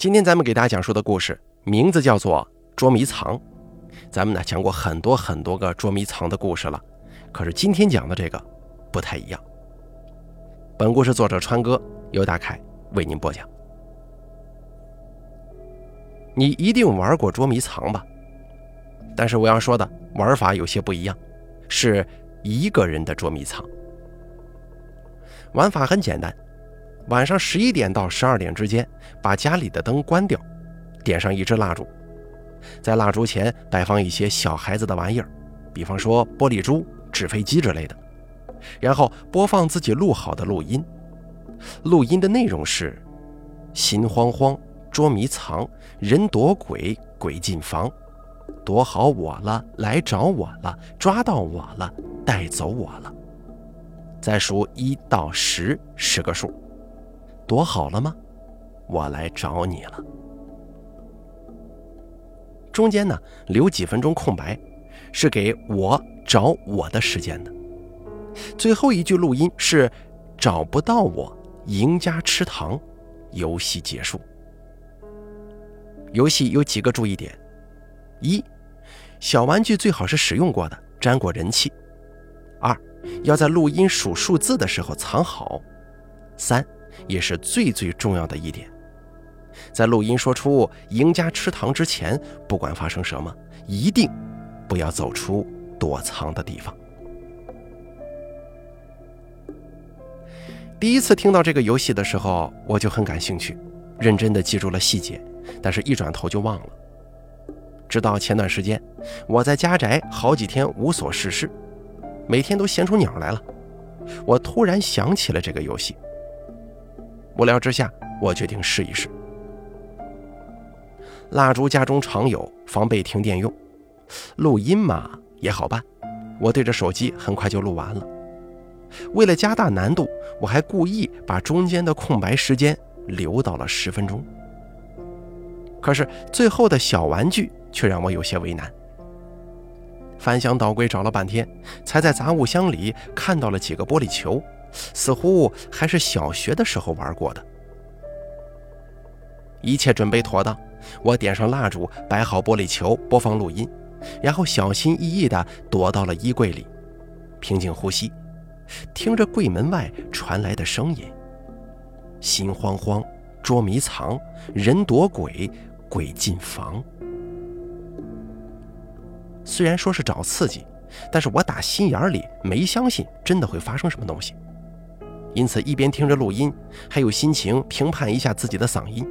今天咱们给大家讲述的故事名字叫做《捉迷藏》。咱们呢讲过很多很多个捉迷藏的故事了，可是今天讲的这个不太一样。本故事作者川哥由大凯为您播讲。你一定玩过捉迷藏吧？但是我要说的玩法有些不一样，是一个人的捉迷藏。玩法很简单。晚上十一点到十二点之间，把家里的灯关掉，点上一支蜡烛，在蜡烛前摆放一些小孩子的玩意儿，比方说玻璃珠、纸飞机之类的，然后播放自己录好的录音。录音的内容是：心慌慌，捉迷藏，人躲鬼，鬼进房，躲好我了，来找我了，抓到我了，带走我了。再数一到十，十个数。躲好了吗？我来找你了。中间呢留几分钟空白，是给我找我的时间的。最后一句录音是找不到我，赢家吃糖，游戏结束。游戏有几个注意点：一，小玩具最好是使用过的，沾过人气；二，要在录音数数字的时候藏好；三。也是最最重要的一点，在录音说出“赢家吃糖”之前，不管发生什么，一定不要走出躲藏的地方。第一次听到这个游戏的时候，我就很感兴趣，认真的记住了细节，但是一转头就忘了。直到前段时间，我在家宅好几天无所事事，每天都闲出鸟来了，我突然想起了这个游戏。无聊之下，我决定试一试。蜡烛家中常有，防备停电用。录音嘛也好办，我对着手机很快就录完了。为了加大难度，我还故意把中间的空白时间留到了十分钟。可是最后的小玩具却让我有些为难。翻箱倒柜找了半天，才在杂物箱里看到了几个玻璃球。似乎还是小学的时候玩过的。一切准备妥当，我点上蜡烛，摆好玻璃球，播放录音，然后小心翼翼地躲到了衣柜里，平静呼吸，听着柜门外传来的声音。心慌慌，捉迷藏，人躲鬼，鬼进房。虽然说是找刺激，但是我打心眼里没相信真的会发生什么东西。因此，一边听着录音，还有心情评判一下自己的嗓音。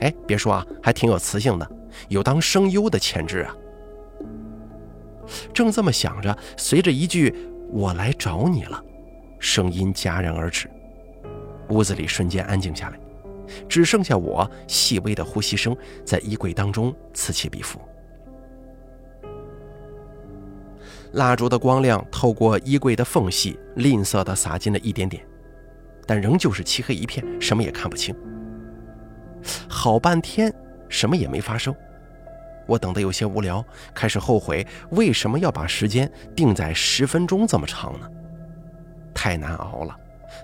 哎，别说啊，还挺有磁性的，有当声优的潜质啊。正这么想着，随着一句“我来找你了”，声音戛然而止，屋子里瞬间安静下来，只剩下我细微的呼吸声在衣柜当中此起彼伏。蜡烛的光亮透过衣柜的缝隙，吝啬地洒进了一点点。但仍旧是漆黑一片，什么也看不清。好半天，什么也没发生。我等得有些无聊，开始后悔为什么要把时间定在十分钟这么长呢？太难熬了。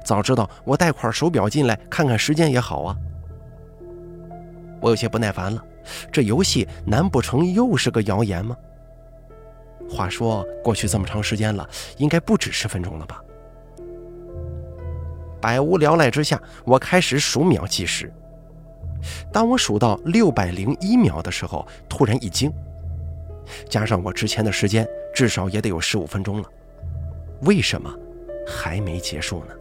早知道我带块手表进来看看时间也好啊。我有些不耐烦了，这游戏难不成又是个谣言吗？话说过去这么长时间了，应该不止十分钟了吧？百无聊赖之下，我开始数秒计时。当我数到六百零一秒的时候，突然一惊，加上我之前的时间，至少也得有十五分钟了。为什么还没结束呢？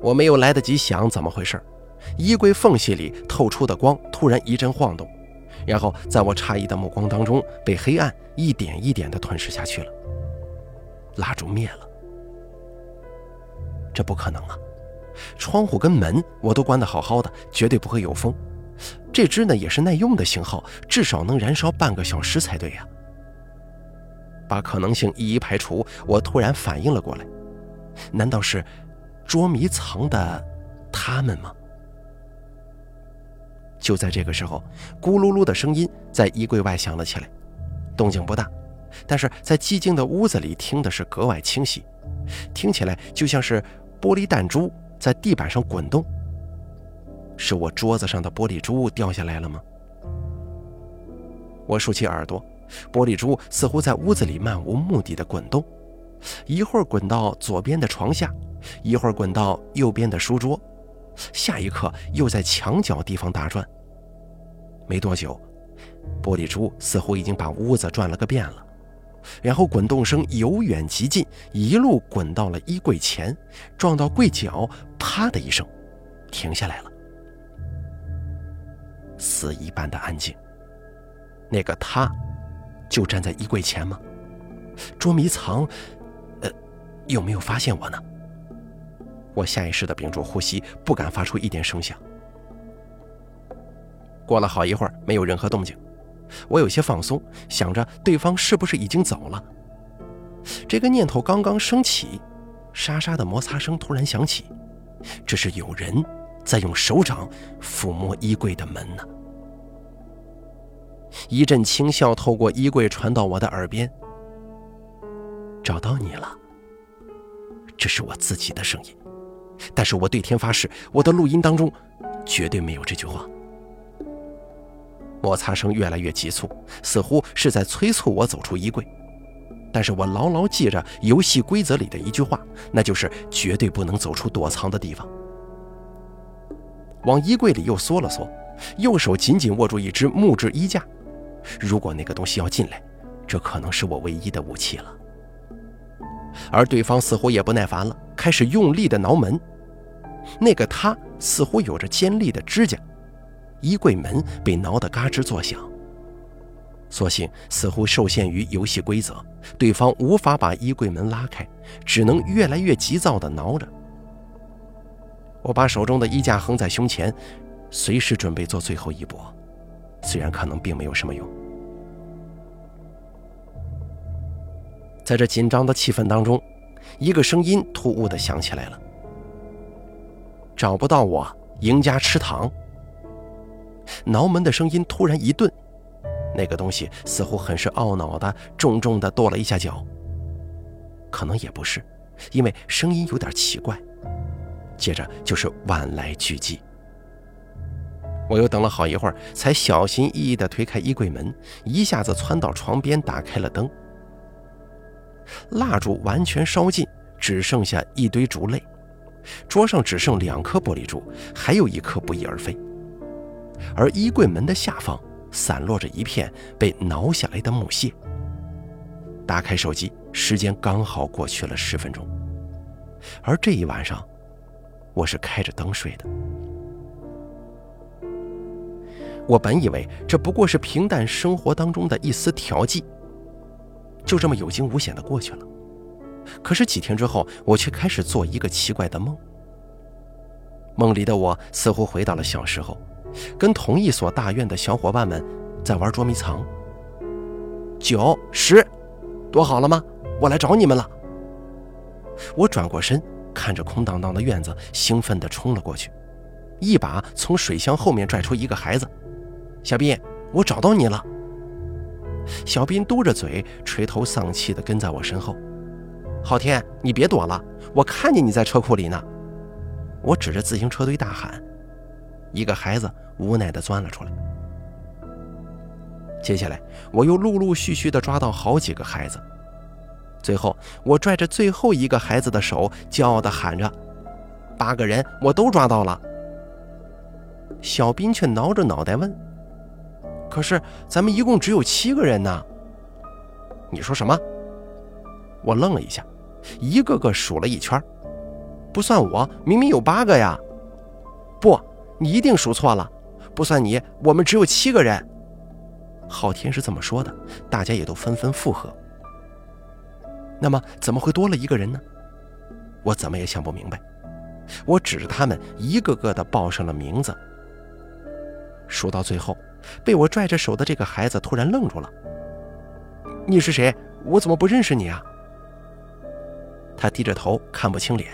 我没有来得及想怎么回事，衣柜缝隙里透出的光突然一阵晃动，然后在我诧异的目光当中，被黑暗一点一点地吞噬下去了。蜡烛灭了。这不可能啊！窗户跟门我都关得好好的，绝对不会有风。这只呢也是耐用的型号，至少能燃烧半个小时才对呀。把可能性一一排除，我突然反应了过来：难道是捉迷藏的他们吗？就在这个时候，咕噜噜的声音在衣柜外响了起来，动静不大，但是在寂静的屋子里听的是格外清晰，听起来就像是。玻璃弹珠在地板上滚动，是我桌子上的玻璃珠掉下来了吗？我竖起耳朵，玻璃珠似乎在屋子里漫无目的的滚动，一会儿滚到左边的床下，一会儿滚到右边的书桌，下一刻又在墙角地方打转。没多久，玻璃珠似乎已经把屋子转了个遍了，然后滚动声由远及近，一路滚到了衣柜前，撞到柜角，啪的一声，停下来了。死一般的安静。那个他，就站在衣柜前吗？捉迷藏，呃，有没有发现我呢？我下意识地屏住呼吸，不敢发出一点声响。过了好一会儿，没有任何动静，我有些放松，想着对方是不是已经走了。这个念头刚刚升起，沙沙的摩擦声突然响起，这是有人在用手掌抚摸衣柜的门呢。一阵轻笑透过衣柜传到我的耳边。找到你了，这是我自己的声音，但是我对天发誓，我的录音当中绝对没有这句话。摩擦声越来越急促，似乎是在催促我走出衣柜，但是我牢牢记着游戏规则里的一句话，那就是绝对不能走出躲藏的地方。往衣柜里又缩了缩，右手紧紧握住一只木质衣架。如果那个东西要进来，这可能是我唯一的武器了。而对方似乎也不耐烦了，开始用力的挠门。那个他似乎有着尖利的指甲，衣柜门被挠得嘎吱作响。所幸似乎受限于游戏规则，对方无法把衣柜门拉开，只能越来越急躁地挠着。我把手中的衣架横在胸前，随时准备做最后一搏。虽然可能并没有什么用，在这紧张的气氛当中，一个声音突兀的响起来了：“找不到我，赢家吃糖。”挠门的声音突然一顿，那个东西似乎很是懊恼的重重的跺了一下脚。可能也不是，因为声音有点奇怪。接着就是万来俱寂。我又等了好一会儿，才小心翼翼地推开衣柜门，一下子窜到床边，打开了灯。蜡烛完全烧尽，只剩下一堆烛泪。桌上只剩两颗玻璃珠，还有一颗不翼而飞。而衣柜门的下方散落着一片被挠下来的木屑。打开手机，时间刚好过去了十分钟。而这一晚上，我是开着灯睡的。我本以为这不过是平淡生活当中的一丝调剂，就这么有惊无险的过去了。可是几天之后，我却开始做一个奇怪的梦。梦里的我似乎回到了小时候，跟同一所大院的小伙伴们在玩捉迷藏。九十，躲好了吗？我来找你们了。我转过身，看着空荡荡的院子，兴奋地冲了过去，一把从水箱后面拽出一个孩子。小斌，我找到你了。小斌嘟着嘴，垂头丧气地跟在我身后。昊天，你别躲了，我看见你在车库里呢。我指着自行车堆大喊。一个孩子无奈地钻了出来。接下来，我又陆陆续续地抓到好几个孩子。最后，我拽着最后一个孩子的手，骄傲地喊着：“八个人，我都抓到了。”小斌却挠着脑袋问。可是咱们一共只有七个人呢。你说什么？我愣了一下，一个个数了一圈，不算我，明明有八个呀。不，你一定数错了，不算你，我们只有七个人。昊天是这么说的，大家也都纷纷附和。那么怎么会多了一个人呢？我怎么也想不明白。我指着他们，一个个的报上了名字。数到最后。被我拽着手的这个孩子突然愣住了。“你是谁？我怎么不认识你啊？”他低着头，看不清脸，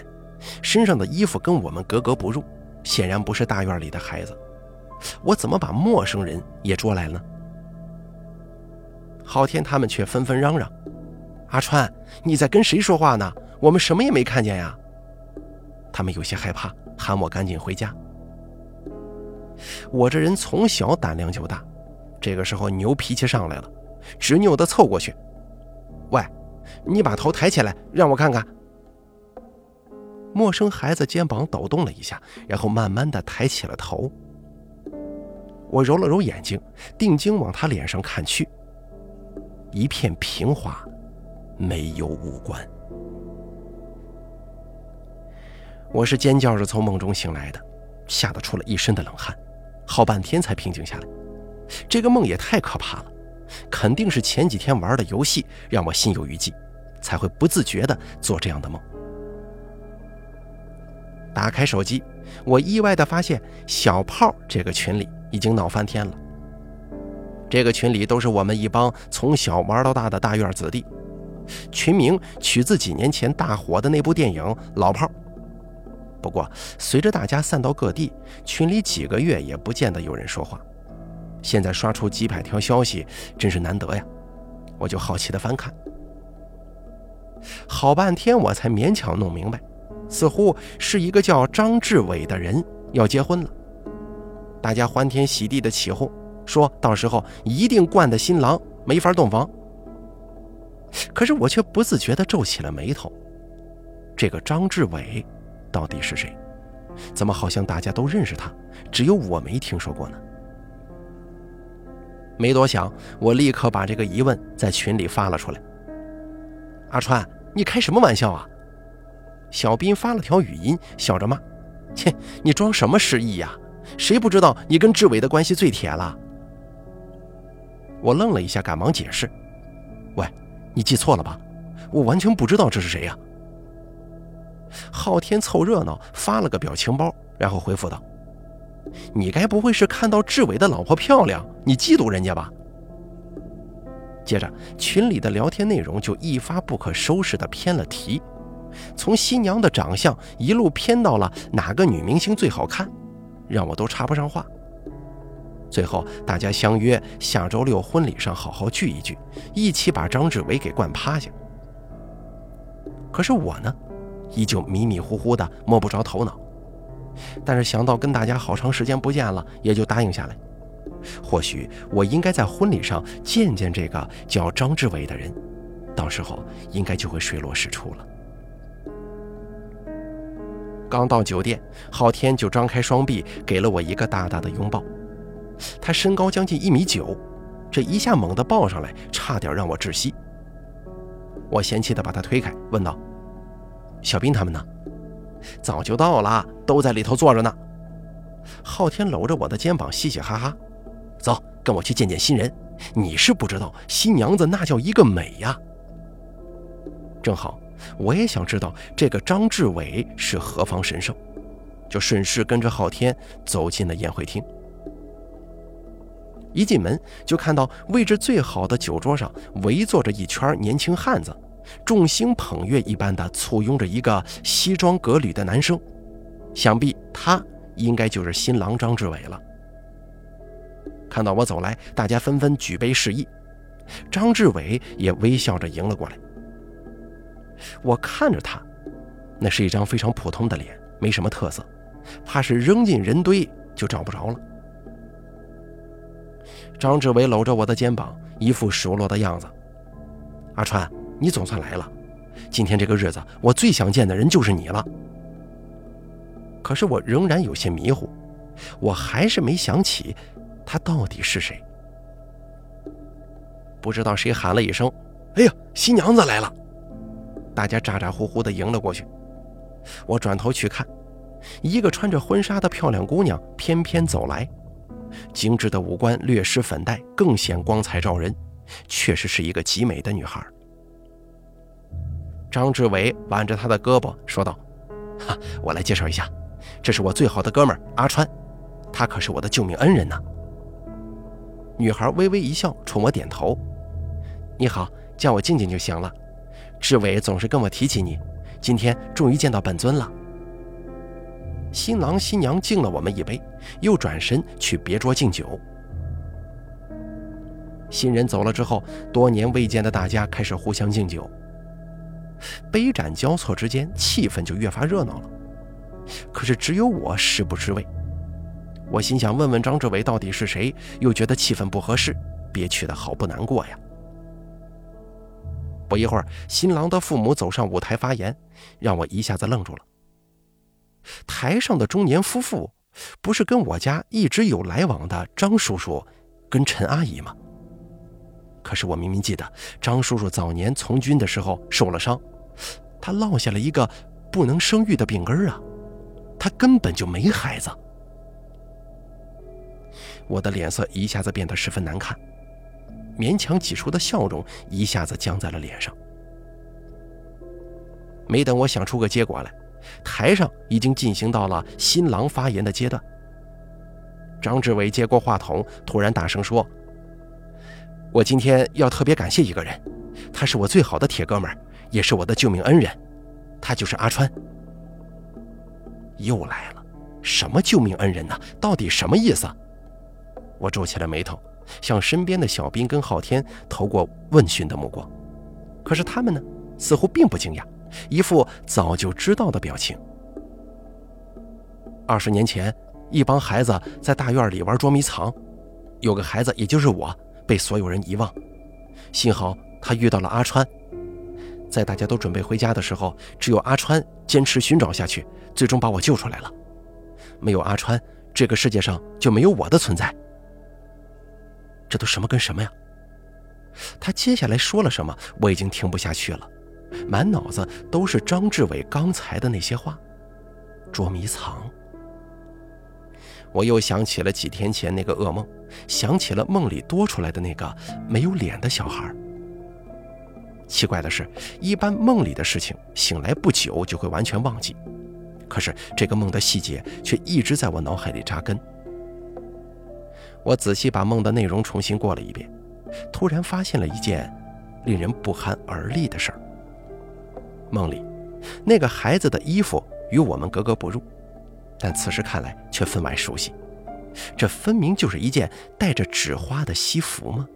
身上的衣服跟我们格格不入，显然不是大院里的孩子。我怎么把陌生人也捉来了？昊天他们却纷纷嚷嚷：“阿川，你在跟谁说话呢？我们什么也没看见呀！”他们有些害怕，喊我赶紧回家。我这人从小胆量就大，这个时候牛脾气上来了，执拗地凑过去：“喂，你把头抬起来，让我看看。”陌生孩子肩膀抖动了一下，然后慢慢的抬起了头。我揉了揉眼睛，定睛往他脸上看去，一片平滑，没有五官。我是尖叫着从梦中醒来的，吓得出了一身的冷汗，好半天才平静下来。这个梦也太可怕了，肯定是前几天玩的游戏让我心有余悸，才会不自觉地做这样的梦。打开手机，我意外地发现小炮这个群里已经闹翻天了。这个群里都是我们一帮从小玩到大的大院子弟，群名取自几年前大火的那部电影《老炮儿》。不过随着大家散到各地，群里几个月也不见得有人说话。现在刷出几百条消息，真是难得呀！我就好奇地翻看，好半天我才勉强弄明白。似乎是一个叫张志伟的人要结婚了，大家欢天喜地的起哄，说到时候一定惯的新郎没法洞房。可是我却不自觉地皱起了眉头，这个张志伟到底是谁？怎么好像大家都认识他，只有我没听说过呢？没多想，我立刻把这个疑问在群里发了出来。阿川，你开什么玩笑啊？小斌发了条语音，笑着骂：“切，你装什么失忆呀？谁不知道你跟志伟的关系最铁了？”我愣了一下，赶忙解释：“喂，你记错了吧？我完全不知道这是谁呀。”昊天凑热闹发了个表情包，然后回复道：“你该不会是看到志伟的老婆漂亮，你嫉妒人家吧？”接着群里的聊天内容就一发不可收拾的偏了题。从新娘的长相一路偏到了哪个女明星最好看，让我都插不上话。最后大家相约下周六婚礼上好好聚一聚，一起把张志伟给灌趴下。可是我呢，依旧迷迷糊糊的摸不着头脑。但是想到跟大家好长时间不见了，也就答应下来。或许我应该在婚礼上见见这个叫张志伟的人，到时候应该就会水落石出了。刚到酒店，昊天就张开双臂给了我一个大大的拥抱。他身高将近一米九，这一下猛地抱上来，差点让我窒息。我嫌弃地把他推开，问道：“小兵他们呢？”“早就到了，都在里头坐着呢。”昊天搂着我的肩膀，嘻嘻哈哈：“走，跟我去见见新人。你是不知道，新娘子那叫一个美呀。”正好。我也想知道这个张志伟是何方神圣，就顺势跟着昊天走进了宴会厅。一进门就看到位置最好的酒桌上围坐着一圈年轻汉子，众星捧月一般的簇拥着一个西装革履的男生，想必他应该就是新郎张志伟了。看到我走来，大家纷纷举杯示意，张志伟也微笑着迎了过来。我看着他，那是一张非常普通的脸，没什么特色，怕是扔进人堆就找不着了。张志伟搂着我的肩膀，一副熟络的样子。阿川，你总算来了，今天这个日子，我最想见的人就是你了。可是我仍然有些迷糊，我还是没想起他到底是谁。不知道谁喊了一声：“哎呀，新娘子来了！”大家咋咋呼呼地迎了过去。我转头去看，一个穿着婚纱的漂亮姑娘翩翩走来，精致的五官略施粉黛，更显光彩照人，确实是一个极美的女孩。张志伟挽着她的胳膊说道：“哈，我来介绍一下，这是我最好的哥们阿川，他可是我的救命恩人呢。”女孩微微一笑，冲我点头：“你好，叫我静静就行了。”志伟总是跟我提起你，今天终于见到本尊了。新郎新娘敬了我们一杯，又转身去别桌敬酒。新人走了之后，多年未见的大家开始互相敬酒，杯盏交错之间，气氛就越发热闹了。可是只有我食不知味，我心想问问张志伟到底是谁，又觉得气氛不合适，憋屈的好不难过呀。不一会儿，新郎的父母走上舞台发言，让我一下子愣住了。台上的中年夫妇，不是跟我家一直有来往的张叔叔，跟陈阿姨吗？可是我明明记得张叔叔早年从军的时候受了伤，他落下了一个不能生育的病根啊，他根本就没孩子。我的脸色一下子变得十分难看，勉强挤出的笑容一下子僵在了脸上。没等我想出个结果来。台上已经进行到了新郎发言的阶段。张志伟接过话筒，突然大声说：“我今天要特别感谢一个人，他是我最好的铁哥们，也是我的救命恩人，他就是阿川。”又来了，什么救命恩人呢？到底什么意思？我皱起了眉头，向身边的小兵跟昊天投过问询的目光，可是他们呢，似乎并不惊讶。一副早就知道的表情。二十年前，一帮孩子在大院里玩捉迷藏，有个孩子，也就是我，被所有人遗忘。幸好他遇到了阿川，在大家都准备回家的时候，只有阿川坚持寻找下去，最终把我救出来了。没有阿川，这个世界上就没有我的存在。这都什么跟什么呀？他接下来说了什么？我已经听不下去了。满脑子都是张志伟刚才的那些话，捉迷藏。我又想起了几天前那个噩梦，想起了梦里多出来的那个没有脸的小孩。奇怪的是，一般梦里的事情醒来不久就会完全忘记，可是这个梦的细节却一直在我脑海里扎根。我仔细把梦的内容重新过了一遍，突然发现了一件令人不寒而栗的事儿。梦里，那个孩子的衣服与我们格格不入，但此时看来却分外熟悉。这分明就是一件带着纸花的西服吗？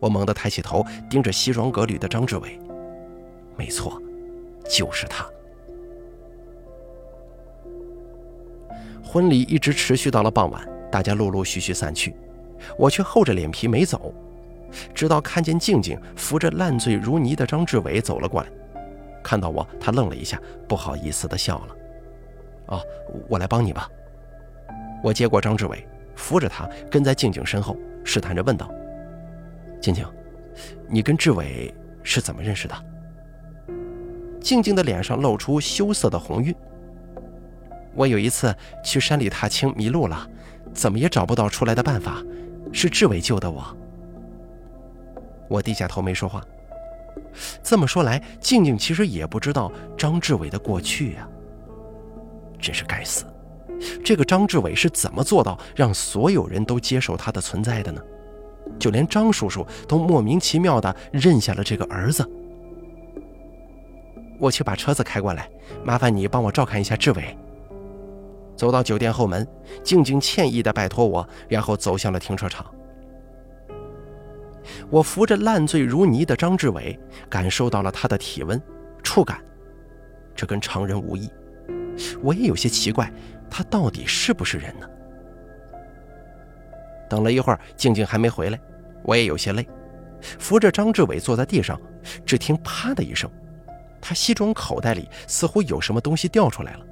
我猛地抬起头，盯着西装革履的张志伟。没错，就是他。婚礼一直持续到了傍晚，大家陆陆续续散去，我却厚着脸皮没走。直到看见静静扶着烂醉如泥的张志伟走了过来，看到我，他愣了一下，不好意思地笑了。哦，我来帮你吧。我接过张志伟，扶着他跟在静静身后，试探着问道：“静静，你跟志伟是怎么认识的？”静静的脸上露出羞涩的红晕。我有一次去山里踏青迷路了，怎么也找不到出来的办法，是志伟救的我。我低下头没说话。这么说来，静静其实也不知道张志伟的过去呀。真是该死！这个张志伟是怎么做到让所有人都接受他的存在的呢？就连张叔叔都莫名其妙的认下了这个儿子。我去把车子开过来，麻烦你帮我照看一下志伟。走到酒店后门，静静歉意的拜托我，然后走向了停车场。我扶着烂醉如泥的张志伟，感受到了他的体温、触感，这跟常人无异。我也有些奇怪，他到底是不是人呢？等了一会儿，静静还没回来，我也有些累，扶着张志伟坐在地上，只听“啪”的一声，他西装口袋里似乎有什么东西掉出来了，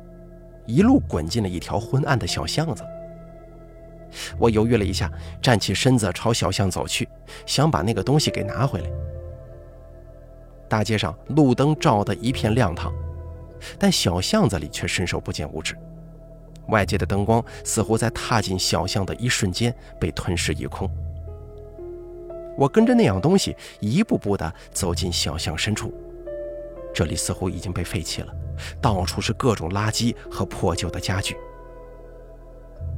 一路滚进了一条昏暗的小巷子。我犹豫了一下，站起身子朝小巷走去，想把那个东西给拿回来。大街上路灯照得一片亮堂，但小巷子里却伸手不见五指。外界的灯光似乎在踏进小巷的一瞬间被吞噬一空。我跟着那样东西一步步地走进小巷深处，这里似乎已经被废弃了，到处是各种垃圾和破旧的家具。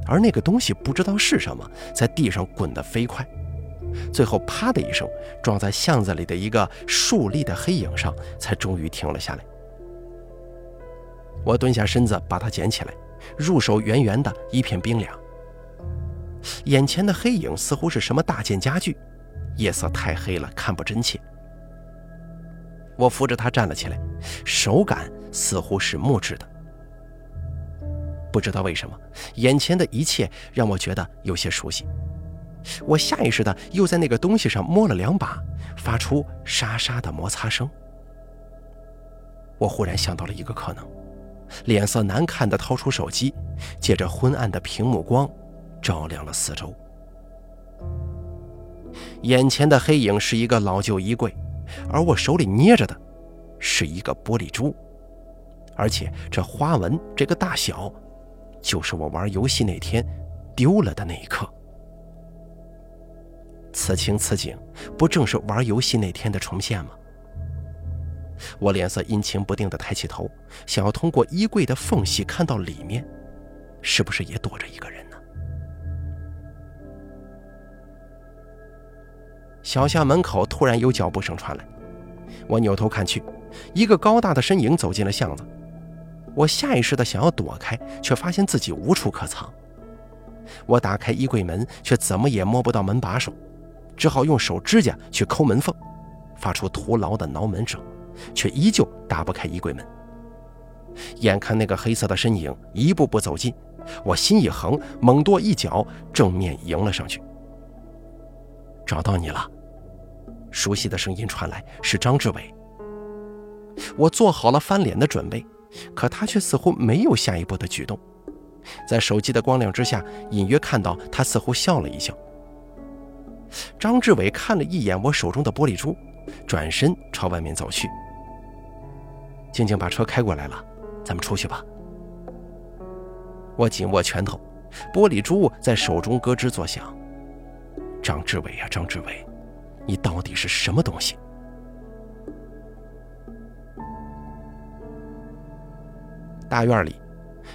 而那个东西不知道是什么，在地上滚得飞快，最后啪的一声撞在巷子里的一个竖立的黑影上，才终于停了下来。我蹲下身子把它捡起来，入手圆圆的，一片冰凉。眼前的黑影似乎是什么大件家具，夜色太黑了，看不真切。我扶着他站了起来，手感似乎是木质的。不知道为什么，眼前的一切让我觉得有些熟悉。我下意识的又在那个东西上摸了两把，发出沙沙的摩擦声。我忽然想到了一个可能，脸色难看的掏出手机，借着昏暗的屏幕光，照亮了四周。眼前的黑影是一个老旧衣柜，而我手里捏着的，是一个玻璃珠，而且这花纹、这个大小，就是我玩游戏那天丢了的那一刻。此情此景，不正是玩游戏那天的重现吗？我脸色阴晴不定地抬起头，想要通过衣柜的缝隙看到里面，是不是也躲着一个人小巷门口突然有脚步声传来，我扭头看去，一个高大的身影走进了巷子。我下意识地想要躲开，却发现自己无处可藏。我打开衣柜门，却怎么也摸不到门把手，只好用手指甲去抠门缝，发出徒劳的挠门声。却依旧打不开衣柜门。眼看那个黑色的身影一步步走近，我心一横，猛跺一脚，正面迎了上去。找到你了，熟悉的声音传来，是张志伟。我做好了翻脸的准备，可他却似乎没有下一步的举动。在手机的光亮之下，隐约看到他似乎笑了一笑。张志伟看了一眼我手中的玻璃珠，转身朝外面走去。静静把车开过来了，咱们出去吧。我紧握拳头，玻璃珠在手中咯吱作响。张志伟呀，张志伟，你到底是什么东西？大院里，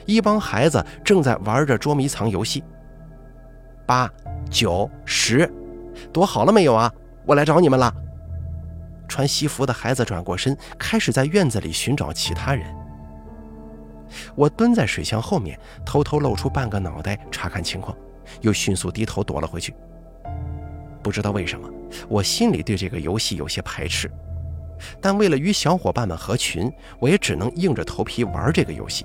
一帮孩子正在玩着捉迷藏游戏。八、九、十，躲好了没有啊？我来找你们了。穿西服的孩子转过身，开始在院子里寻找其他人。我蹲在水箱后面，偷偷露出半个脑袋查看情况，又迅速低头躲了回去。不知道为什么，我心里对这个游戏有些排斥，但为了与小伙伴们合群，我也只能硬着头皮玩这个游戏。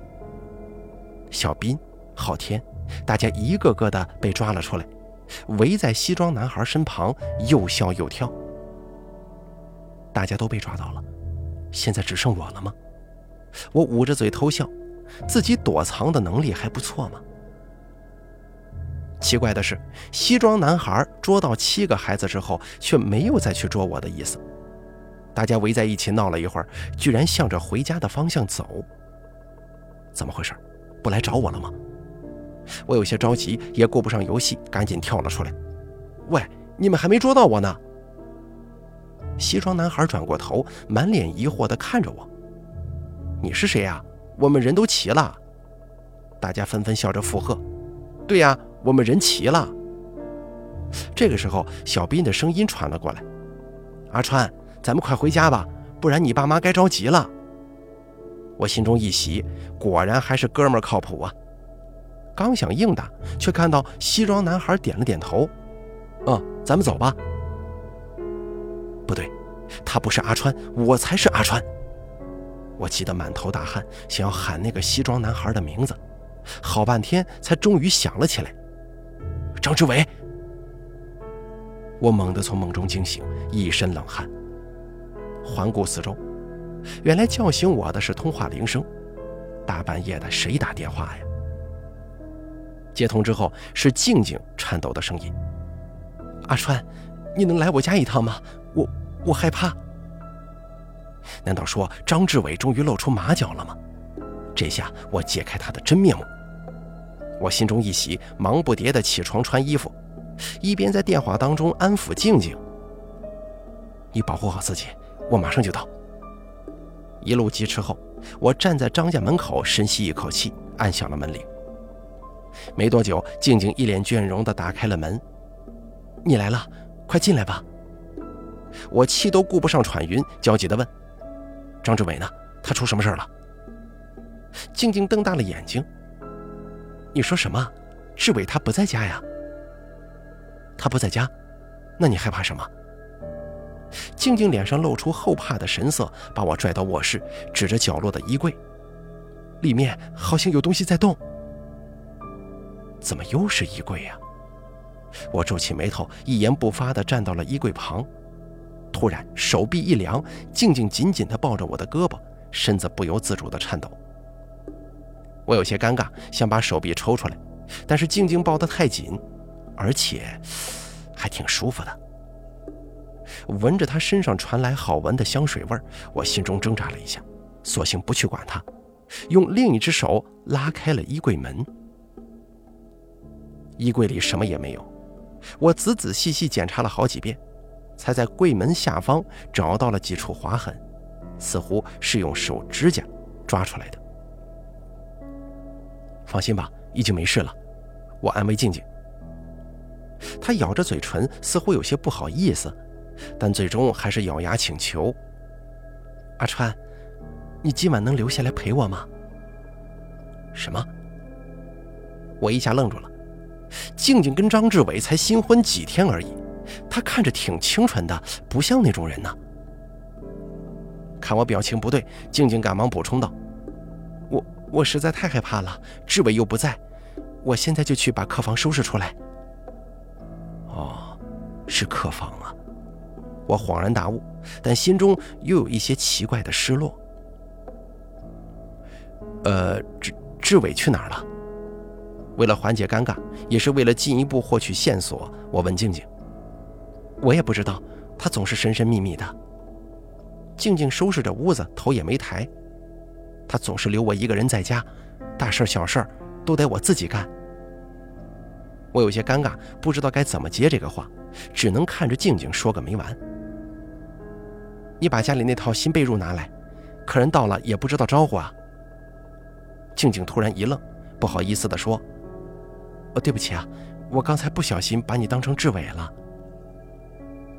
小斌、昊天，大家一个个的被抓了出来，围在西装男孩身旁，又笑又跳。大家都被抓到了，现在只剩我了吗？我捂着嘴偷笑，自己躲藏的能力还不错嘛。奇怪的是，西装男孩捉到七个孩子之后，却没有再去捉我的意思。大家围在一起闹了一会儿，居然向着回家的方向走。怎么回事？不来找我了吗？我有些着急，也顾不上游戏，赶紧跳了出来。喂，你们还没捉到我呢！西装男孩转过头，满脸疑惑地看着我：“你是谁呀？我们人都齐了。”大家纷纷笑着附和：“对呀，我们人齐了。”这个时候，小斌的声音传了过来：“阿川，咱们快回家吧，不然你爸妈该着急了。”我心中一喜，果然还是哥们儿靠谱啊！刚想应答，却看到西装男孩点了点头：“嗯，咱们走吧。”不对，他不是阿川，我才是阿川。我急得满头大汗，想要喊那个西装男孩的名字，好半天才终于想了起来：张志伟。我猛地从梦中惊醒，一身冷汗，环顾四周，原来叫醒我的是通话铃声。大半夜的，谁打电话呀？接通之后，是静静颤抖的声音：“阿川，你能来我家一趟吗？”我我害怕，难道说张志伟终于露出马脚了吗？这下我解开他的真面目。我心中一喜，忙不迭地起床穿衣服，一边在电话当中安抚静静：“你保护好自己，我马上就到。”一路疾驰后，我站在张家门口，深吸一口气，按响了门铃。没多久，静静一脸倦容地打开了门：“你来了，快进来吧。”我气都顾不上喘匀，焦急地问：“张志伟呢？他出什么事了？”静静瞪大了眼睛：“你说什么？志伟他不在家呀？他不在家？那你害怕什么？”静静脸上露出后怕的神色，把我拽到卧室，指着角落的衣柜：“里面好像有东西在动。”怎么又是衣柜呀？我皱起眉头，一言不发地站到了衣柜旁。突然，手臂一凉，静静紧紧地抱着我的胳膊，身子不由自主地颤抖。我有些尴尬，想把手臂抽出来，但是静静抱得太紧，而且还挺舒服的。闻着她身上传来好闻的香水味我心中挣扎了一下，索性不去管她，用另一只手拉开了衣柜门。衣柜里什么也没有，我仔仔细细检查了好几遍。才在柜门下方找到了几处划痕，似乎是用手指甲抓出来的。放心吧，已经没事了。我安慰静静。她咬着嘴唇，似乎有些不好意思，但最终还是咬牙请求：“阿川，你今晚能留下来陪我吗？”什么？我一下愣住了。静静跟张志伟才新婚几天而已。他看着挺清纯的，不像那种人呢。看我表情不对，静静赶忙补充道：“我实在太害怕了，志伟又不在，我现在就去把客房收拾出来。”哦，是客房啊！我恍然大悟，但心中又有一些奇怪的失落。呃，志志伟去哪儿了？为了缓解尴尬，也是为了进一步获取线索，我问静静。我也不知道，他总是神神秘秘的。静静收拾着屋子，头也没抬。他总是留我一个人在家，大事小事都得我自己干。我有些尴尬，不知道该怎么接这个话，只能看着静静说个没完。你把家里那套新被褥拿来，客人到了也不知道招呼啊。静静突然一愣，不好意思地说：“哦，对不起啊，我刚才不小心把你当成志伟了。”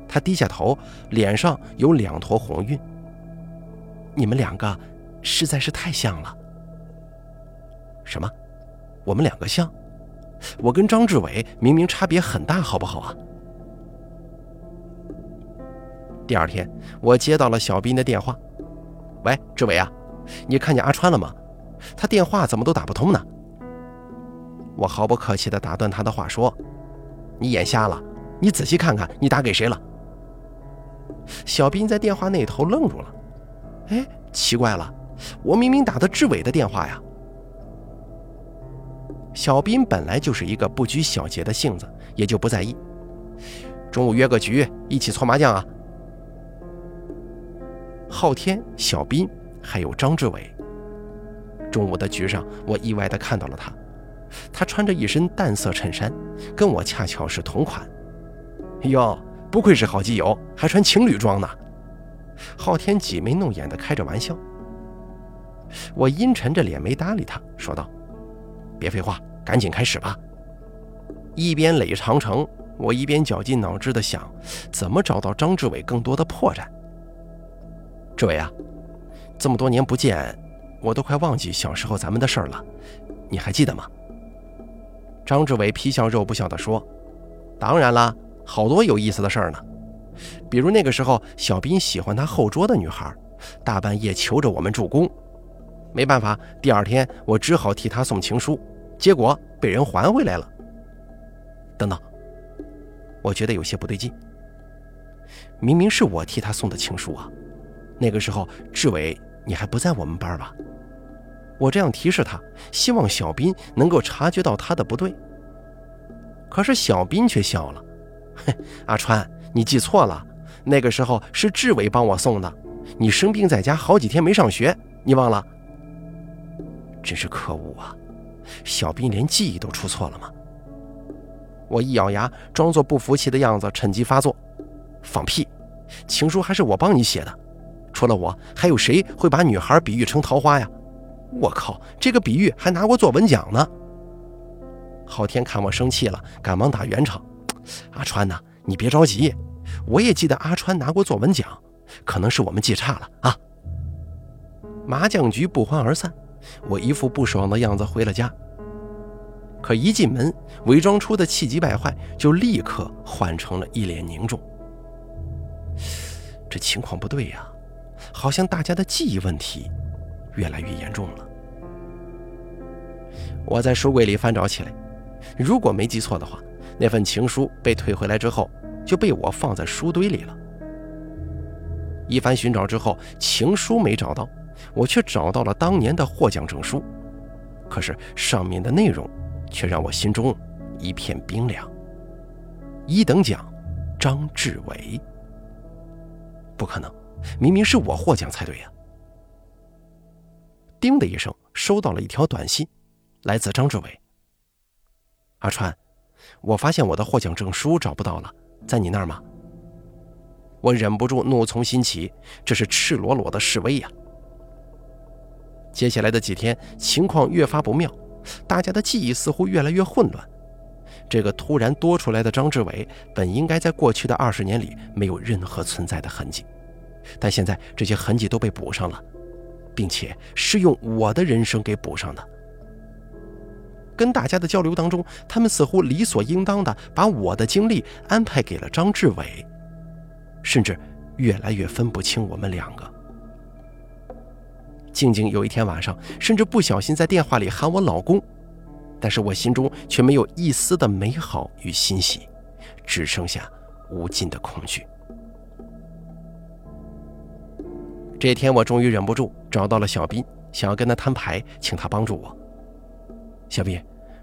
他低下头，脸上有两坨红晕。你们两个实在是太像了。什么？我们两个像？我跟张志伟明明差别很大，好不好啊？第二天，我接到了小斌的电话。喂，志伟啊，你看见阿川了吗？他电话怎么都打不通呢？我毫不客气地打断他的话说：“你眼瞎了？你仔细看看，你打给谁了？”小斌在电话那头愣住了，哎，奇怪了，我明明打的志伟的电话呀。小斌本来就是一个不拘小节的性子，也就不在意。中午约个局，一起搓麻将啊。昊天、小斌还有张志伟。中午的局上，我意外的看到了他，他穿着一身淡色衬衫，跟我恰巧是同款。哟。不愧是好基友，还穿情侣装呢。昊天挤眉弄眼的开着玩笑，我阴沉着脸没搭理他，说道：“别废话，赶紧开始吧。”一边垒长城，我一边绞尽脑汁的想，怎么找到张志伟更多的破绽。志伟啊，这么多年不见，我都快忘记小时候咱们的事儿了，你还记得吗？张志伟皮笑肉不笑的说：“当然啦。”好多有意思的事儿呢，比如那个时候，小斌喜欢他后桌的女孩，大半夜求着我们助攻，没办法，第二天我只好替他送情书，结果被人还回来了。等等，我觉得有些不对劲，明明是我替他送的情书啊，那个时候志伟你还不在我们班吧？我这样提示他，希望小斌能够察觉到他的不对，可是小斌却笑了。嘿，阿川，你记错了，那个时候是志伟帮我送的。你生病在家好几天没上学，你忘了？真是可恶啊！小斌连记忆都出错了吗？我一咬牙，装作不服气的样子，趁机发作。放屁！情书还是我帮你写的，除了我，还有谁会把女孩比喻成桃花呀？我靠，这个比喻还拿过作文奖呢！昊天看我生气了，赶忙打圆场。阿川呐，你别着急，我也记得阿川拿过作文奖，可能是我们记差了啊。麻将局不欢而散，我一副不爽的样子回了家。可一进门，伪装出的气急败坏就立刻换成了一脸凝重。这情况不对呀，好像大家的记忆问题越来越严重了。我在书柜里翻找起来。如果没记错的话，那份情书被退回来之后，就被我放在书堆里了。一番寻找之后，情书没找到，我却找到了当年的获奖证书。可是上面的内容，却让我心中一片冰凉。一等奖，张志伟。不可能，明明是我获奖才对呀！叮的一声，收到了一条短信，来自张志伟。阿川，我发现我的获奖证书找不到了，在你那儿吗？我忍不住怒从心起，这是赤裸裸的示威呀！接下来的几天，情况越发不妙，大家的记忆似乎越来越混乱。这个突然多出来的张志伟，本应该在过去的二十年里没有任何存在的痕迹，但现在这些痕迹都被补上了，并且是用我的人生给补上的。跟大家的交流当中，他们似乎理所应当的把我的经历安排给了张志伟，甚至越来越分不清我们两个。静静有一天晚上，甚至不小心在电话里喊我老公，但是我心中却没有一丝的美好与欣喜，只剩下无尽的恐惧。这天，我终于忍不住找到了小斌，想要跟他摊牌，请他帮助我。小斌，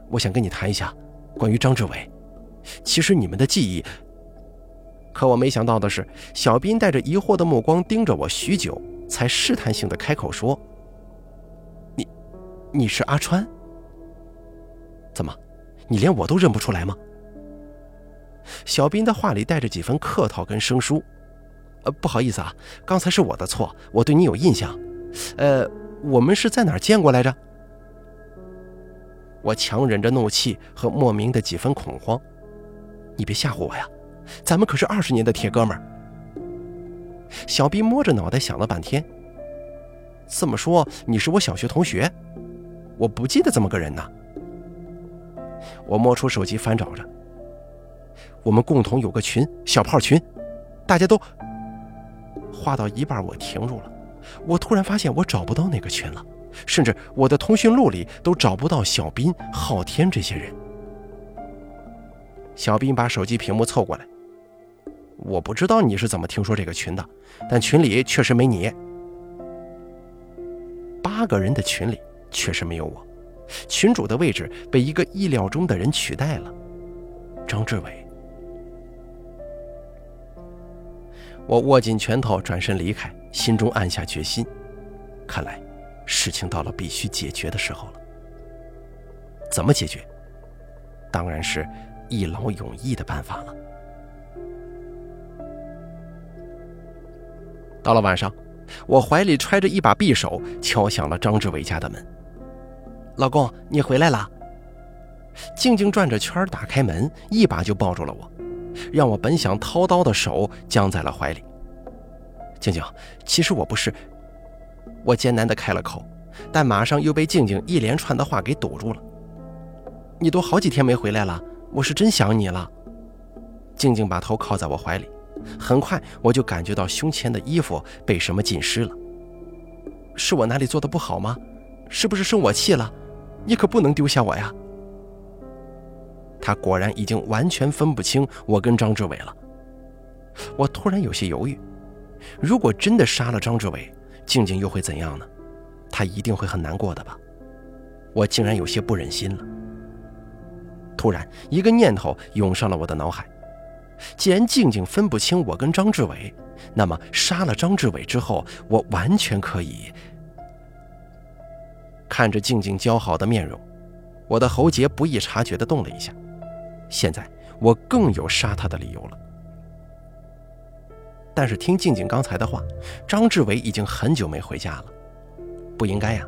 我想跟你谈一下关于张志伟。其实你们的记忆……可我没想到的是，小斌带着疑惑的目光盯着我许久。才试探性的开口说：“你，你是阿川？怎么，你连我都认不出来吗？”小斌的话里带着几分客套跟生疏。“呃，不好意思啊，刚才是我的错，我对你有印象。呃，我们是在哪儿见过来着？”我强忍着怒气和莫名的几分恐慌：“你别吓唬我呀，咱们可是二十年的铁哥们儿。”小斌摸着脑袋想了半天。这么说，你是我小学同学？我不记得这么个人呢。我摸出手机翻找着，我们共同有个群，小炮群，大家都……画到一半，我停住了。我突然发现我找不到那个群了，甚至我的通讯录里都找不到小斌、昊天这些人。小斌把手机屏幕凑过来。我不知道你是怎么听说这个群的，但群里确实没你。八个人的群里确实没有我，群主的位置被一个意料中的人取代了，张志伟。我握紧拳头，转身离开，心中暗下决心，看来事情到了必须解决的时候了。怎么解决？当然是一劳永逸的办法了。到了晚上，我怀里揣着一把匕首，敲响了张志伟家的门。老公，你回来了。静静转着圈打开门，一把就抱住了我，让我本想掏刀的手僵在了怀里。静静，其实我不是……我艰难地开了口，但马上又被静静一连串的话给堵住了。你都好几天没回来了，我是真想你了。静静把头靠在我怀里。很快我就感觉到胸前的衣服被什么浸湿了，是我哪里做的不好吗？是不是生我气了？你可不能丢下我呀！他果然已经完全分不清我跟张志伟了。我突然有些犹豫，如果真的杀了张志伟，静静又会怎样呢？她一定会很难过的吧？我竟然有些不忍心了。突然，一个念头涌上了我的脑海。既然静静分不清我跟张志伟，那么杀了张志伟之后，我完全可以看着静静姣好的面容，我的喉结不易察觉地动了一下。现在我更有杀他的理由了。但是听静静刚才的话，张志伟已经很久没回家了，不应该呀。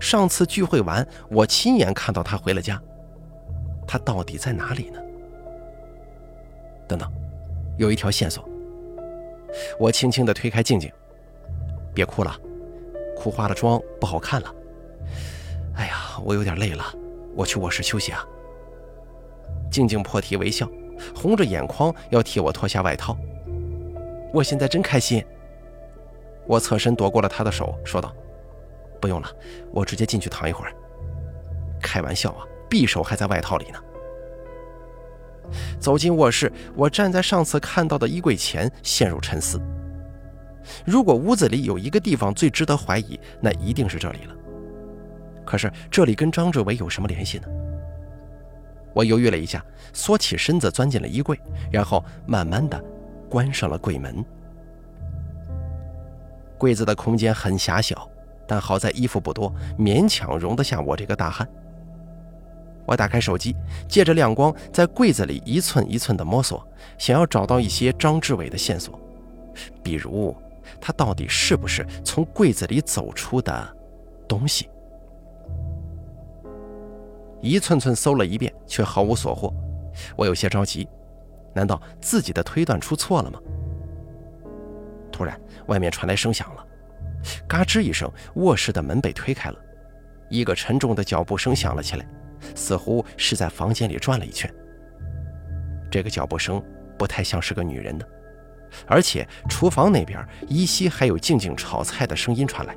上次聚会完，我亲眼看到他回了家，他到底在哪里呢？等等，有一条线索。我轻轻地推开静静，别哭了，哭花了妆不好看了。哎呀，我有点累了，我去卧室休息啊。静静破涕为笑，红着眼眶要替我脱下外套。我现在真开心。我侧身夺过了她的手，说道：“不用了，我直接进去躺一会儿。”开玩笑啊，匕首还在外套里呢。走进卧室，我站在上次看到的衣柜前，陷入沉思。如果屋子里有一个地方最值得怀疑，那一定是这里了。可是这里跟张志伟有什么联系呢？我犹豫了一下，缩起身子钻进了衣柜，然后慢慢的关上了柜门。柜子的空间很狭小，但好在衣服不多，勉强容得下我这个大汉。我打开手机，借着亮光在柜子里一寸一寸的摸索，想要找到一些张志伟的线索，比如他到底是不是从柜子里走出的东西。一寸寸搜了一遍，却毫无所获。我有些着急，难道自己的推断出错了吗？突然，外面传来声响了，嘎吱一声，卧室的门被推开了，一个沉重的脚步声响了起来，似乎是在房间里转了一圈。这个脚步声不太像是个女人的，而且厨房那边依稀还有静静炒菜的声音传来。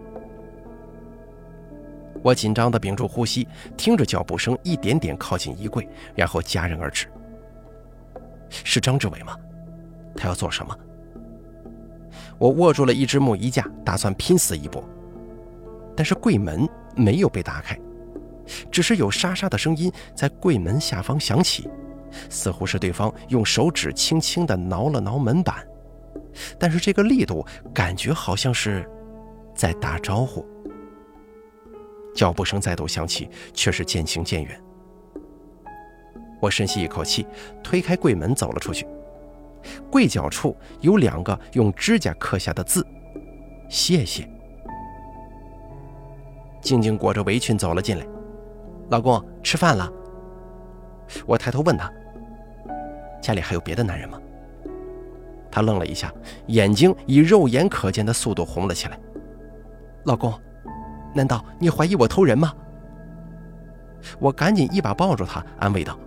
我紧张地屏住呼吸，听着脚步声一点点靠近衣柜，然后戛然而止。是张志伟吗？他要做什么？我握住了一只木衣架，打算拼死一搏。但是柜门没有被打开，只是有沙沙的声音在柜门下方响起，似乎是对方用手指轻轻地挠了挠门板，但是这个力度感觉好像是在打招呼。脚步声再度响起，却是渐行渐远。我深吸一口气，推开柜门走了出去。柜角处有两个用指甲刻下的字：“谢谢。”静静裹着围裙走了进来，老公吃饭了。我抬头问他：“家里还有别的男人吗？”他愣了一下，眼睛以肉眼可见的速度红了起来。老公。难道你怀疑我偷人吗？我赶紧一把抱住他，安慰道：“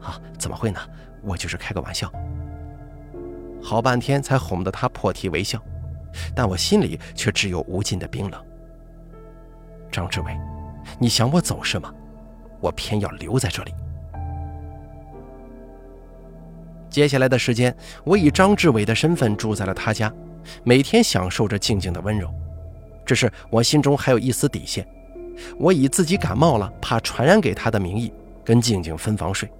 啊，怎么会呢？我就是开个玩笑。”好半天才哄得他破涕为笑，但我心里却只有无尽的冰冷。张志伟，你想我走是吗？我偏要留在这里。接下来的时间，我以张志伟的身份住在了他家，每天享受着静静的温柔。只是我心中还有一丝底线，我以自己感冒了，怕传染给他的名义，跟静静分房睡。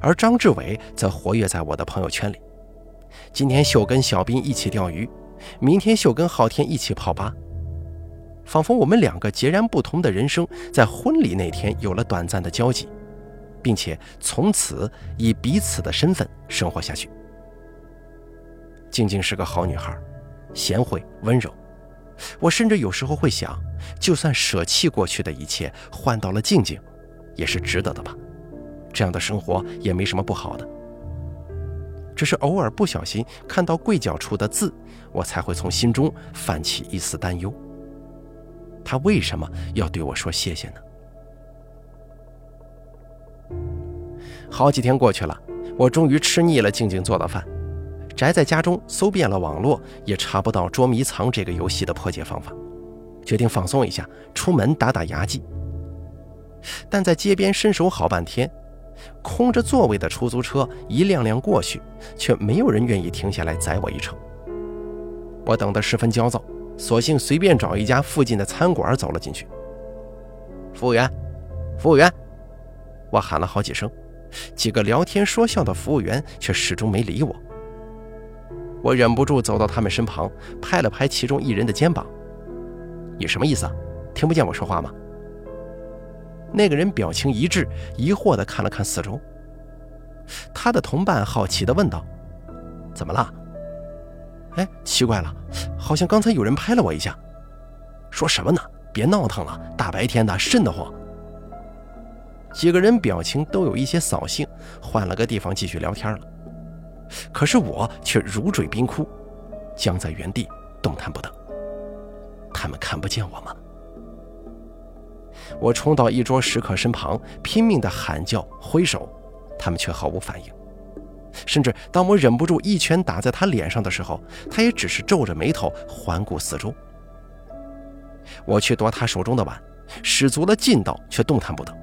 而张志伟则活跃在我的朋友圈里。今天秀跟小斌一起钓鱼，明天秀跟昊天一起泡吧，仿佛我们两个截然不同的人生，在婚礼那天有了短暂的交集，并且从此以彼此的身份生活下去。静静是个好女孩，贤惠温柔。我甚至有时候会想，就算舍弃过去的一切，换到了静静，也是值得的吧。这样的生活也没什么不好的。只是偶尔不小心看到柜角处的字，我才会从心中泛起一丝担忧。他为什么要对我说谢谢呢？好几天过去了，我终于吃腻了静静做的饭。宅在家中，搜遍了网络，也查不到捉迷藏这个游戏的破解方法，决定放松一下，出门打打牙祭。但在街边伸手好半天，空着座位的出租车一辆辆过去，却没有人愿意停下来载我一程。我等得十分焦躁，索性随便找一家附近的餐馆走了进去。服务员，服务员，我喊了好几声，几个聊天说笑的服务员却始终没理我。我忍不住走到他们身旁，拍了拍其中一人的肩膀：“你什么意思啊？听不见我说话吗？”那个人表情一致，疑惑地看了看四周。他的同伴好奇地问道：“怎么了？”“哎，奇怪了，好像刚才有人拍了我一下。”“说什么呢？别闹腾了，大白天的，瘆得慌。”几个人表情都有一些扫兴，换了个地方继续聊天了。可是我却如坠冰窟，僵在原地，动弹不得。他们看不见我吗？我冲到一桌食客身旁，拼命地喊叫、挥手，他们却毫无反应。甚至当我忍不住一拳打在他脸上的时候，他也只是皱着眉头环顾四周。我去夺他手中的碗，使足了劲道，却动弹不得。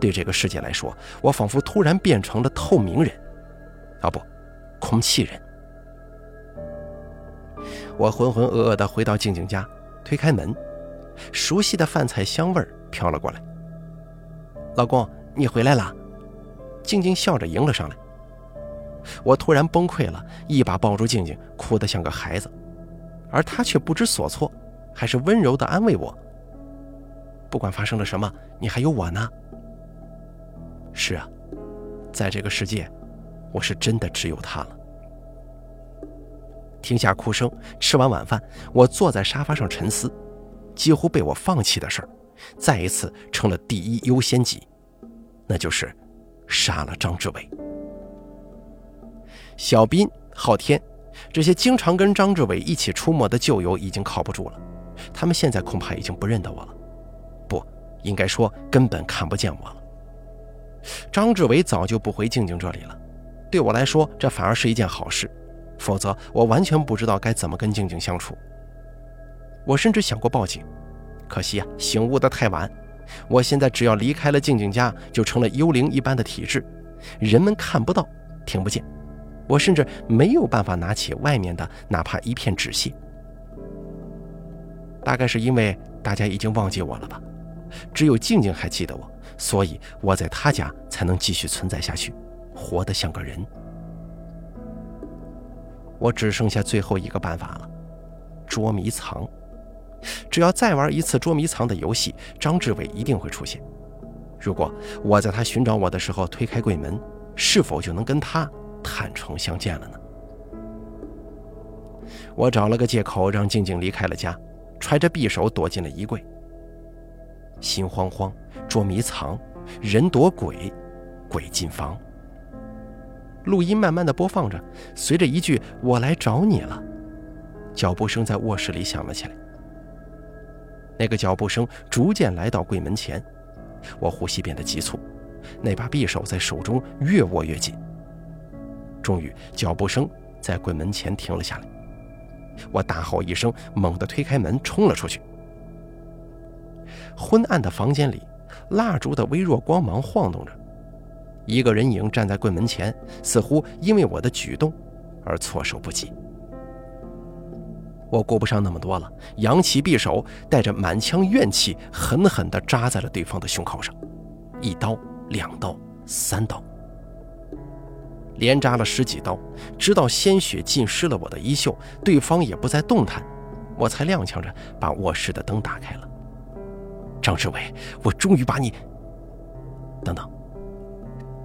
对这个世界来说，我仿佛突然变成了透明人，啊不，空气人。我浑浑噩噩地回到静静家，推开门，熟悉的饭菜香味飘了过来。老公，你回来了。静静笑着迎了上来。我突然崩溃了，一把抱住静静，哭得像个孩子，而她却不知所措，还是温柔地安慰我。不管发生了什么，你还有我呢。是啊，在这个世界，我是真的只有他了。停下哭声，吃完晚饭，我坐在沙发上沉思，几乎被我放弃的事儿，再一次成了第一优先级，那就是杀了张志伟。小斌、昊天这些经常跟张志伟一起出没的旧友已经靠不住了，他们现在恐怕已经不认得我了。不应该说根本看不见我了。张志伟早就不回静静这里了，对我来说这反而是一件好事，否则我完全不知道该怎么跟静静相处。我甚至想过报警，可惜啊，醒悟得太晚。我现在只要离开了静静家，就成了幽灵一般的体质，人们看不到，听不见，我甚至没有办法拿起外面的哪怕一片纸屑。大概是因为大家已经忘记我了吧。只有静静还记得我，所以我在她家才能继续存在下去，活得像个人。我只剩下最后一个办法了，捉迷藏。只要再玩一次捉迷藏的游戏，张志伟一定会出现。如果我在他寻找我的时候推开柜门，是否就能跟他坦诚相见了呢？我找了个借口让静静离开了家，揣着匕首躲进了衣柜。心慌慌，捉迷藏，人躲鬼，鬼进房。录音慢慢的播放着，随着一句“我来找你了”，脚步声在卧室里响了起来。那个脚步声逐渐来到柜门前，我呼吸变得急促，那把匕首在手中越握越紧。终于，脚步声在柜门前停了下来，我大吼一声，猛地推开门，冲了出去。昏暗的房间里，蜡烛的微弱光芒晃动着，一个人影站在柜门前，似乎因为我的举动而措手不及。我顾不上那么多了，扬起匕首，带着满腔怨气，狠狠地扎在了对方的胸口上，一刀、两刀、三刀，连扎了十几刀，直到鲜血浸湿了我的衣袖，对方也不再动弹，我才踉跄着把卧室的灯打开了。张志伟，我终于把你……等等，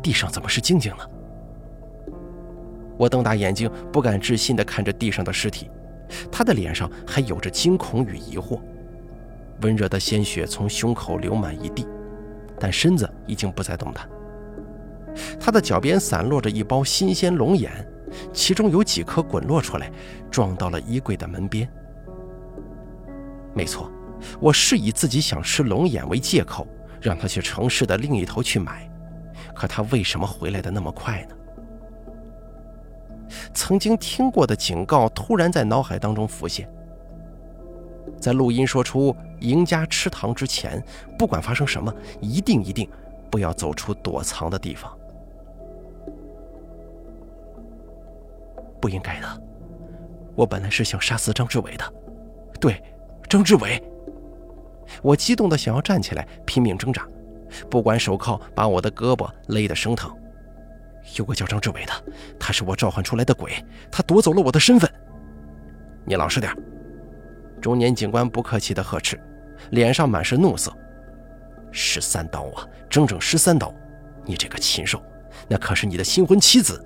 地上怎么是静静呢？我瞪大眼睛，不敢置信地看着地上的尸体，他的脸上还有着惊恐与疑惑。温热的鲜血从胸口流满一地，但身子已经不再动弹。他的脚边散落着一包新鲜龙眼，其中有几颗滚落出来，撞到了衣柜的门边。没错。我是以自己想吃龙眼为借口，让他去城市的另一头去买，可他为什么回来的那么快呢？曾经听过的警告突然在脑海当中浮现。在录音说出“赢家吃糖”之前，不管发生什么，一定一定不要走出躲藏的地方。不应该的，我本来是想杀死张志伟的，对，张志伟。我激动的想要站起来，拼命挣扎，不管手铐把我的胳膊勒得生疼。有个叫张志伟的，他是我召唤出来的鬼，他夺走了我的身份。你老实点！中年警官不客气的呵斥，脸上满是怒色。十三刀啊，整整十三刀！你这个禽兽，那可是你的新婚妻子。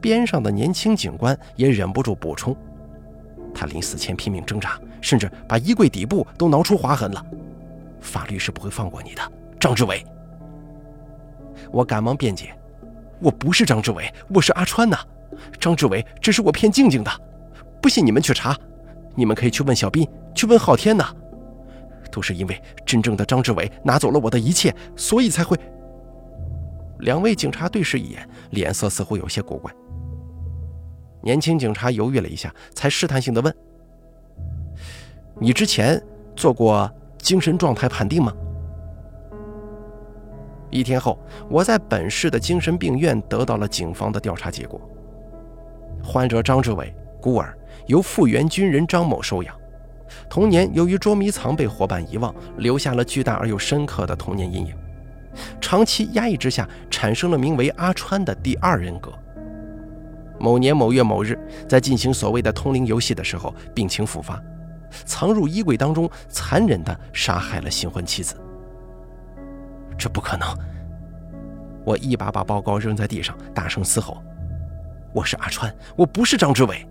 边上的年轻警官也忍不住补充。他临死前拼命挣扎，甚至把衣柜底部都挠出划痕了。法律是不会放过你的，张志伟。我赶忙辩解：“我不是张志伟，我是阿川呐。张志伟，这是我骗静静的。不信你们去查，你们可以去问小斌，去问昊天呐。都是因为真正的张志伟拿走了我的一切，所以才会。”两位警察对视一眼，脸色似乎有些古怪。年轻警察犹豫了一下，才试探性的问：“你之前做过精神状态判定吗？”一天后，我在本市的精神病院得到了警方的调查结果。患者张志伟，孤儿，由复员军人张某收养。童年由于捉迷藏被伙伴遗忘，留下了巨大而又深刻的童年阴影。长期压抑之下，产生了名为阿川的第二人格。某年某月某日，在进行所谓的通灵游戏的时候，病情复发，藏入衣柜当中，残忍地杀害了新婚妻子。这不可能！我一把把报告扔在地上，大声嘶吼：“我是阿川，我不是张志伟！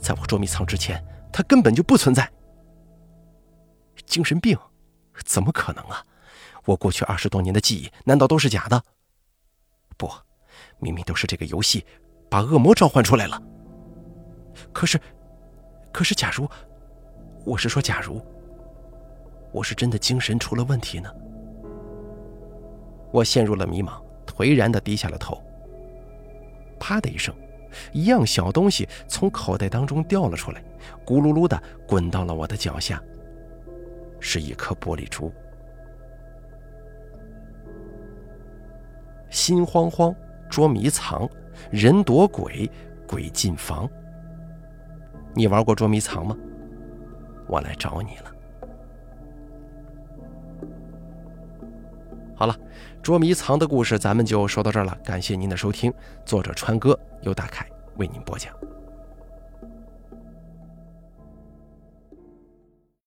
在我捉迷藏之前，他根本就不存在。精神病？怎么可能啊？我过去二十多年的记忆，难道都是假的？不，明明都是这个游戏。”把恶魔召唤出来了。可是，可是，假如，我是说，假如，我是真的精神出了问题呢？我陷入了迷茫，颓然的低下了头。啪的一声，一样小东西从口袋当中掉了出来，咕噜噜的滚到了我的脚下。是一颗玻璃珠。心慌慌，捉迷藏。人躲鬼，鬼进房。你玩过捉迷藏吗？我来找你了。好了，捉迷藏的故事咱们就说到这儿了。感谢您的收听，作者川哥由大凯为您播讲。